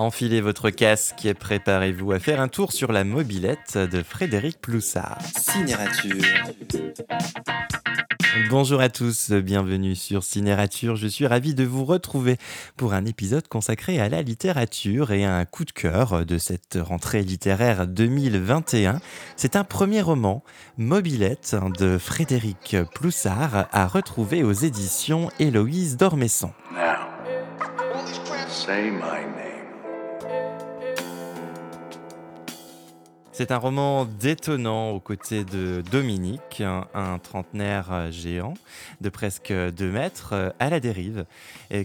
Enfilez votre casque et préparez-vous à faire un tour sur la mobilette de Frédéric Ploussard. Cinérature. Bonjour à tous, bienvenue sur Cinérature. Je suis ravi de vous retrouver pour un épisode consacré à la littérature et à un coup de cœur de cette rentrée littéraire 2021. C'est un premier roman, Mobilette, de Frédéric Ploussard, à retrouver aux éditions Héloïse d'Ormesson. say my name. C'est un roman détonnant aux côtés de Dominique, un, trentenaire géant de presque 2 mètres euh, à la dérive,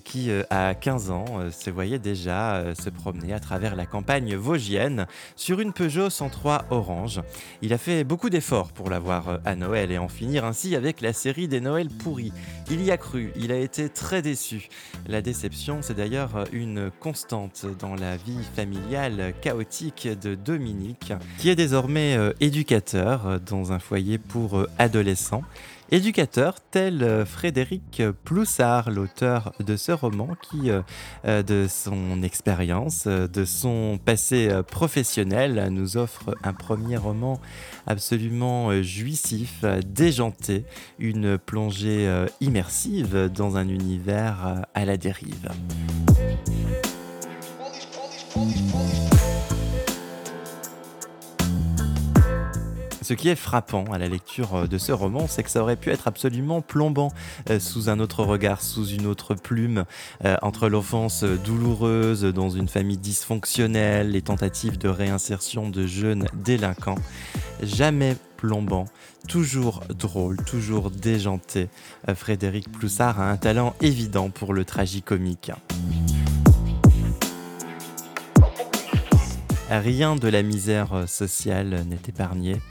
qui euh, à 15 ans euh, se voyait déjà se promener à travers la campagne vosgienne sur une Peugeot 103 orange. Il a fait beaucoup d'efforts pour l'avoir à Noël et en finir ainsi avec la série des Noëls pourris. Il y a cru, il a été très déçu. La déception, c'est d'ailleurs une constante dans la vie familiale chaotique de Dominique qui est désormais euh, éducateur euh, dans un foyer pour euh, adolescents. Éducateur tel Frédéric Ploussard, l'auteur de ce roman qui, de son expérience, de son passé professionnel, nous offre un premier roman absolument jouissif, déjanté, une plongée immersive dans un univers à la dérive. Ce qui est frappant à la lecture euh, de ce roman, c'est que ça aurait pu être absolument plombant euh, sous un autre regard, sous une autre plume, euh, entre l'offense douloureuse dans une famille dysfonctionnelle, les tentatives de réinsertion de jeunes délinquants. Jamais plombant, toujours drôle, toujours déjanté. Frédéric Ploussard a un talent évident pour le tragicomique. Rien de la misère sociale n'est épargné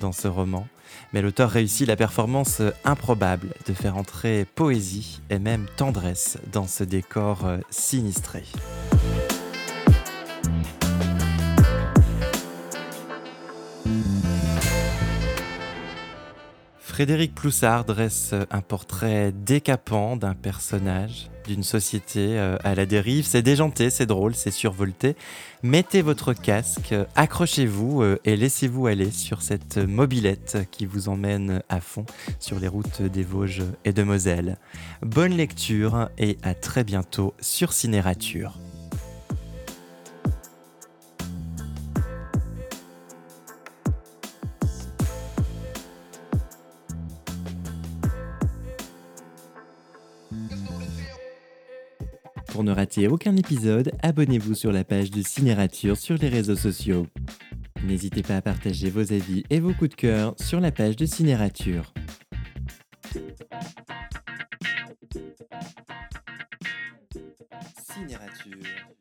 dans ce roman, mais l'auteur réussit la performance improbable de faire entrer poésie et même tendresse dans ce décor sinistré. Frédéric Ploussard dresse un portrait décapant d'un personnage d'une société euh, à la dérive. C'est déjanté, c'est drôle, c'est survolté. Mettez votre casque, accrochez-vous euh, et laissez-vous aller sur cette mobilette qui vous emmène à fond sur les routes des Vosges et de Moselle. Bonne lecture et à très bientôt sur Cinérature. Pour ne rater aucun épisode, abonnez-vous sur la page de Cinérature sur les réseaux sociaux. N'hésitez pas à partager vos avis et vos coups de cœur sur la page de Cinérature. Cinérature.